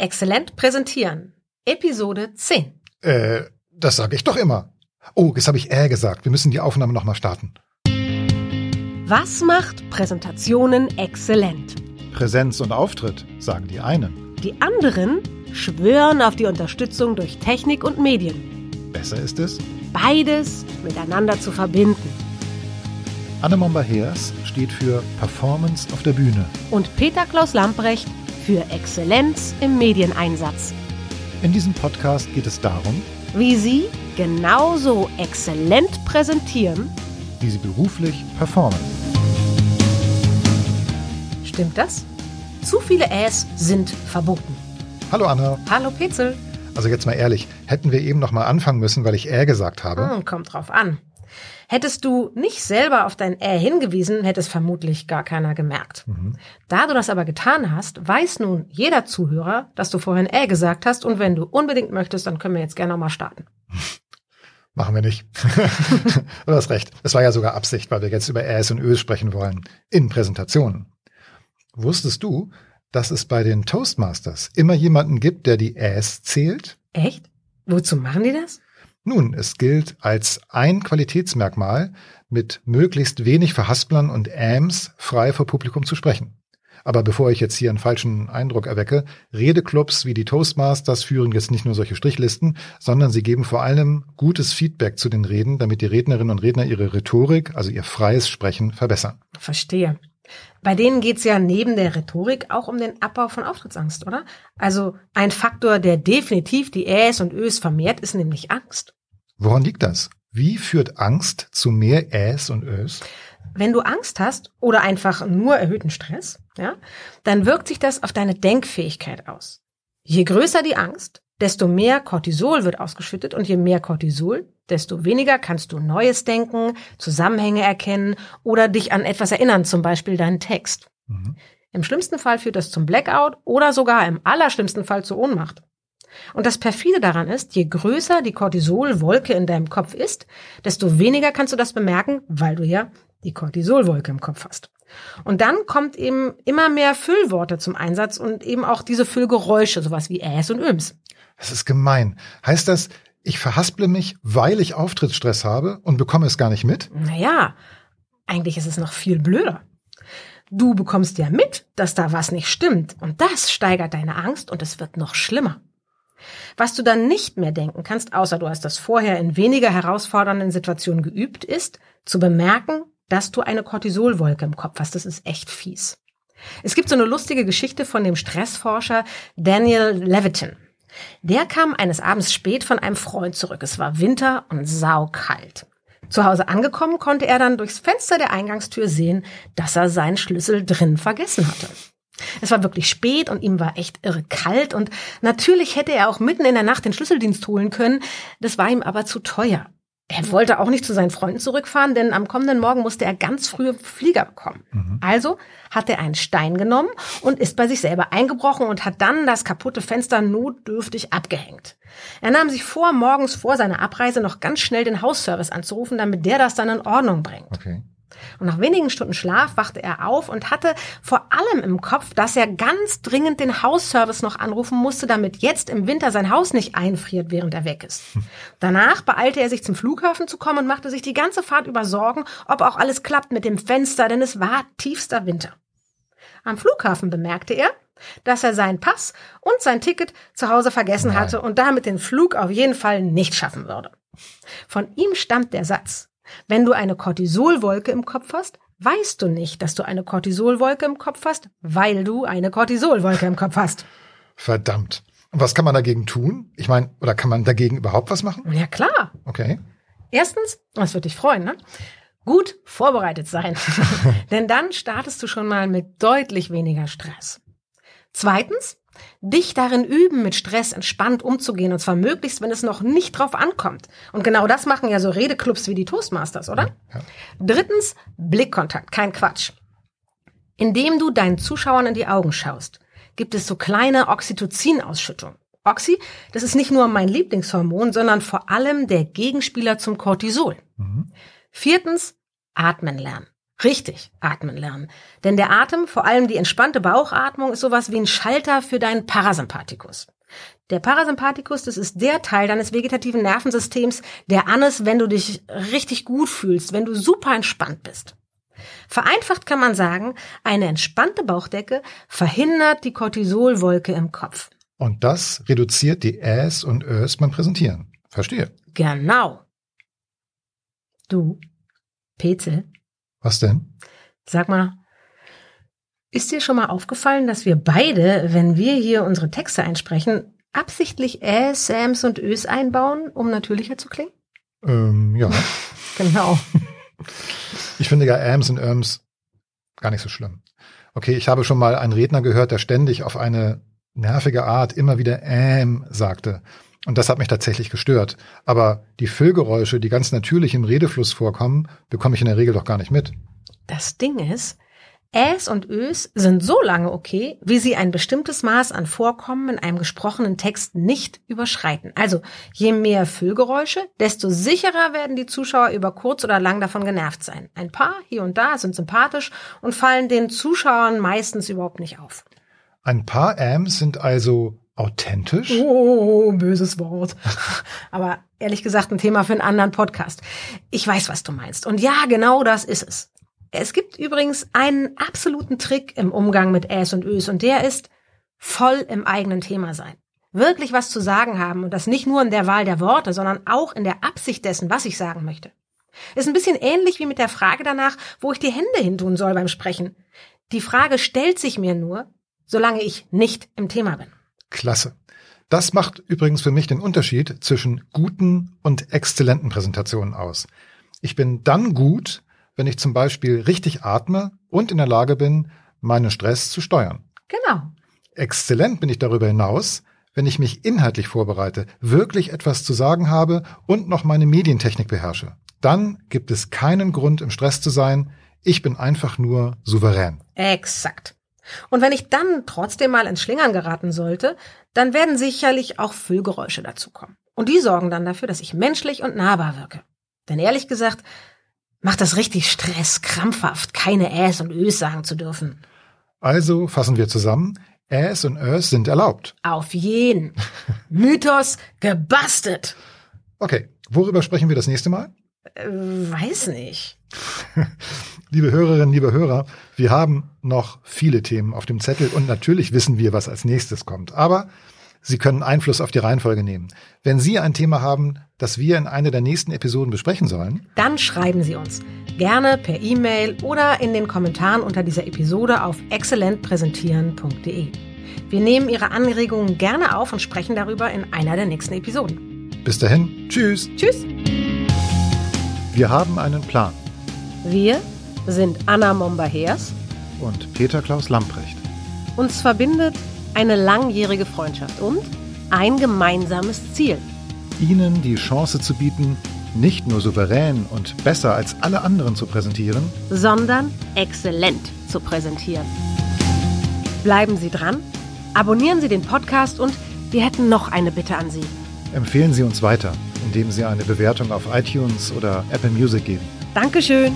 Exzellent präsentieren. Episode 10. Äh, das sage ich doch immer. Oh, jetzt habe ich äh gesagt. Wir müssen die Aufnahme nochmal starten. Was macht Präsentationen exzellent? Präsenz und Auftritt, sagen die einen. Die anderen schwören auf die Unterstützung durch Technik und Medien. Besser ist es, Beides miteinander zu verbinden. Annemomba Heers steht für Performance auf der Bühne. Und Peter Klaus Lamprecht für Exzellenz im Medieneinsatz. In diesem Podcast geht es darum, Wie Sie genauso exzellent präsentieren. wie sie beruflich performen. Stimmt das? Zu viele Äs sind verboten. Hallo Anna. Hallo Petzel. Also jetzt mal ehrlich, hätten wir eben noch mal anfangen müssen, weil ich äh gesagt habe? Hm, kommt drauf an. Hättest du nicht selber auf dein Ä hingewiesen, hätte es vermutlich gar keiner gemerkt. Da du das aber getan hast, weiß nun jeder Zuhörer, dass du vorhin Ä gesagt hast und wenn du unbedingt möchtest, dann können wir jetzt gerne nochmal starten. Machen wir nicht. du hast recht. Es war ja sogar Absicht, weil wir jetzt über Äs und Ös sprechen wollen. In Präsentationen. Wusstest du, dass es bei den Toastmasters immer jemanden gibt, der die Äs zählt? Echt? Wozu machen die das? Nun, es gilt als ein Qualitätsmerkmal, mit möglichst wenig Verhasplern und Äms frei vor Publikum zu sprechen. Aber bevor ich jetzt hier einen falschen Eindruck erwecke, Redeclubs wie die Toastmasters führen jetzt nicht nur solche Strichlisten, sondern sie geben vor allem gutes Feedback zu den Reden, damit die Rednerinnen und Redner ihre Rhetorik, also ihr freies Sprechen, verbessern. Verstehe. Bei denen geht's ja neben der Rhetorik auch um den Abbau von Auftrittsangst, oder? Also ein Faktor, der definitiv die Äs und Ös vermehrt, ist nämlich Angst. Woran liegt das? Wie führt Angst zu mehr Äs und Ös? Wenn du Angst hast oder einfach nur erhöhten Stress, ja, dann wirkt sich das auf deine Denkfähigkeit aus. Je größer die Angst, desto mehr Cortisol wird ausgeschüttet und je mehr Cortisol, desto weniger kannst du Neues denken, Zusammenhänge erkennen oder dich an etwas erinnern, zum Beispiel deinen Text. Mhm. Im schlimmsten Fall führt das zum Blackout oder sogar im allerschlimmsten Fall zur Ohnmacht. Und das perfide daran ist, je größer die Cortisolwolke in deinem Kopf ist, desto weniger kannst du das bemerken, weil du ja die Cortisolwolke im Kopf hast. Und dann kommt eben immer mehr Füllworte zum Einsatz und eben auch diese Füllgeräusche, sowas wie Äs und Öms. Das ist gemein. Heißt das, ich verhasple mich, weil ich Auftrittsstress habe und bekomme es gar nicht mit? Naja, eigentlich ist es noch viel blöder. Du bekommst ja mit, dass da was nicht stimmt und das steigert deine Angst und es wird noch schlimmer. Was du dann nicht mehr denken kannst, außer du hast das vorher in weniger herausfordernden Situationen geübt, ist zu bemerken, dass du eine Cortisolwolke im Kopf hast. Das ist echt fies. Es gibt so eine lustige Geschichte von dem Stressforscher Daniel Levitin. Der kam eines Abends spät von einem Freund zurück. Es war Winter und saukalt. Zu Hause angekommen konnte er dann durchs Fenster der Eingangstür sehen, dass er seinen Schlüssel drin vergessen hatte. Es war wirklich spät und ihm war echt irre kalt und natürlich hätte er auch mitten in der Nacht den Schlüsseldienst holen können. Das war ihm aber zu teuer. Er wollte auch nicht zu seinen Freunden zurückfahren, denn am kommenden Morgen musste er ganz früh Flieger bekommen. Also hat er einen Stein genommen und ist bei sich selber eingebrochen und hat dann das kaputte Fenster notdürftig abgehängt. Er nahm sich vor, morgens vor seiner Abreise noch ganz schnell den Hausservice anzurufen, damit der das dann in Ordnung bringt. Okay. Und nach wenigen Stunden Schlaf wachte er auf und hatte vor allem im Kopf, dass er ganz dringend den Hausservice noch anrufen musste, damit jetzt im Winter sein Haus nicht einfriert, während er weg ist. Danach beeilte er sich zum Flughafen zu kommen und machte sich die ganze Fahrt über Sorgen, ob auch alles klappt mit dem Fenster, denn es war tiefster Winter. Am Flughafen bemerkte er, dass er seinen Pass und sein Ticket zu Hause vergessen hatte und damit den Flug auf jeden Fall nicht schaffen würde. Von ihm stammt der Satz, wenn du eine Cortisolwolke im Kopf hast, weißt du nicht, dass du eine Cortisolwolke im Kopf hast, weil du eine Cortisolwolke im Kopf hast. Verdammt. Und was kann man dagegen tun? Ich meine, oder kann man dagegen überhaupt was machen? Ja klar. Okay. Erstens, das wird dich freuen, ne? Gut vorbereitet sein. Denn dann startest du schon mal mit deutlich weniger Stress. Zweitens, dich darin üben, mit Stress entspannt umzugehen und zwar möglichst, wenn es noch nicht drauf ankommt. Und genau das machen ja so Redeclubs wie die Toastmasters, oder? Ja. Drittens, Blickkontakt, kein Quatsch. Indem du deinen Zuschauern in die Augen schaust, gibt es so kleine Oxytocin-Ausschüttung. Oxy, das ist nicht nur mein Lieblingshormon, sondern vor allem der Gegenspieler zum Cortisol. Mhm. Viertens, atmen lernen. Richtig, atmen lernen. Denn der Atem, vor allem die entspannte Bauchatmung, ist sowas wie ein Schalter für deinen Parasympathikus. Der Parasympathikus, das ist der Teil deines vegetativen Nervensystems, der an ist, wenn du dich richtig gut fühlst, wenn du super entspannt bist. Vereinfacht kann man sagen, eine entspannte Bauchdecke verhindert die Cortisolwolke im Kopf. Und das reduziert die Äs und Ös beim Präsentieren. Verstehe. Genau. Du, Petzel. Was denn? Sag mal, ist dir schon mal aufgefallen, dass wir beide, wenn wir hier unsere Texte einsprechen, absichtlich Äs, Sams und Ös einbauen, um natürlicher zu klingen? Ähm, ja. genau. Ich finde ja Ams und Irms gar nicht so schlimm. Okay, ich habe schon mal einen Redner gehört, der ständig auf eine nervige Art immer wieder ähm sagte. Und das hat mich tatsächlich gestört. Aber die Füllgeräusche, die ganz natürlich im Redefluss vorkommen, bekomme ich in der Regel doch gar nicht mit. Das Ding ist, Äs und Ös sind so lange okay, wie sie ein bestimmtes Maß an Vorkommen in einem gesprochenen Text nicht überschreiten. Also je mehr Füllgeräusche, desto sicherer werden die Zuschauer über kurz oder lang davon genervt sein. Ein paar hier und da sind sympathisch und fallen den Zuschauern meistens überhaupt nicht auf. Ein paar Ams sind also authentisch? Oh, böses Wort. Aber ehrlich gesagt ein Thema für einen anderen Podcast. Ich weiß, was du meinst. Und ja, genau das ist es. Es gibt übrigens einen absoluten Trick im Umgang mit Äs und Ös und der ist voll im eigenen Thema sein. Wirklich was zu sagen haben und das nicht nur in der Wahl der Worte, sondern auch in der Absicht dessen, was ich sagen möchte. Ist ein bisschen ähnlich wie mit der Frage danach, wo ich die Hände hintun soll beim Sprechen. Die Frage stellt sich mir nur, solange ich nicht im Thema bin. Klasse. Das macht übrigens für mich den Unterschied zwischen guten und exzellenten Präsentationen aus. Ich bin dann gut, wenn ich zum Beispiel richtig atme und in der Lage bin, meinen Stress zu steuern. Genau. Exzellent bin ich darüber hinaus, wenn ich mich inhaltlich vorbereite, wirklich etwas zu sagen habe und noch meine Medientechnik beherrsche. Dann gibt es keinen Grund, im Stress zu sein. Ich bin einfach nur souverän. Exakt. Und wenn ich dann trotzdem mal ins Schlingern geraten sollte, dann werden sicherlich auch Füllgeräusche dazukommen. Und die sorgen dann dafür, dass ich menschlich und nahbar wirke. Denn ehrlich gesagt, macht das richtig Stress, krampfhaft, keine Äs und Ös sagen zu dürfen. Also fassen wir zusammen. Äs und Ös sind erlaubt. Auf jeden. Mythos gebastelt. Okay, worüber sprechen wir das nächste Mal? Äh, weiß nicht. liebe Hörerinnen, liebe Hörer, wir haben noch viele Themen auf dem Zettel und natürlich wissen wir, was als nächstes kommt. Aber Sie können Einfluss auf die Reihenfolge nehmen. Wenn Sie ein Thema haben, das wir in einer der nächsten Episoden besprechen sollen, dann schreiben Sie uns. Gerne per E-Mail oder in den Kommentaren unter dieser Episode auf exzellentpräsentieren.de. Wir nehmen Ihre Anregungen gerne auf und sprechen darüber in einer der nächsten Episoden. Bis dahin, tschüss. Tschüss. Wir haben einen Plan. Wir sind Anna Momba-Hers und Peter Klaus Lamprecht. Uns verbindet eine langjährige Freundschaft und ein gemeinsames Ziel. Ihnen die Chance zu bieten, nicht nur souverän und besser als alle anderen zu präsentieren, sondern exzellent zu präsentieren. Bleiben Sie dran, abonnieren Sie den Podcast und wir hätten noch eine Bitte an Sie. Empfehlen Sie uns weiter, indem Sie eine Bewertung auf iTunes oder Apple Music geben. Dankeschön.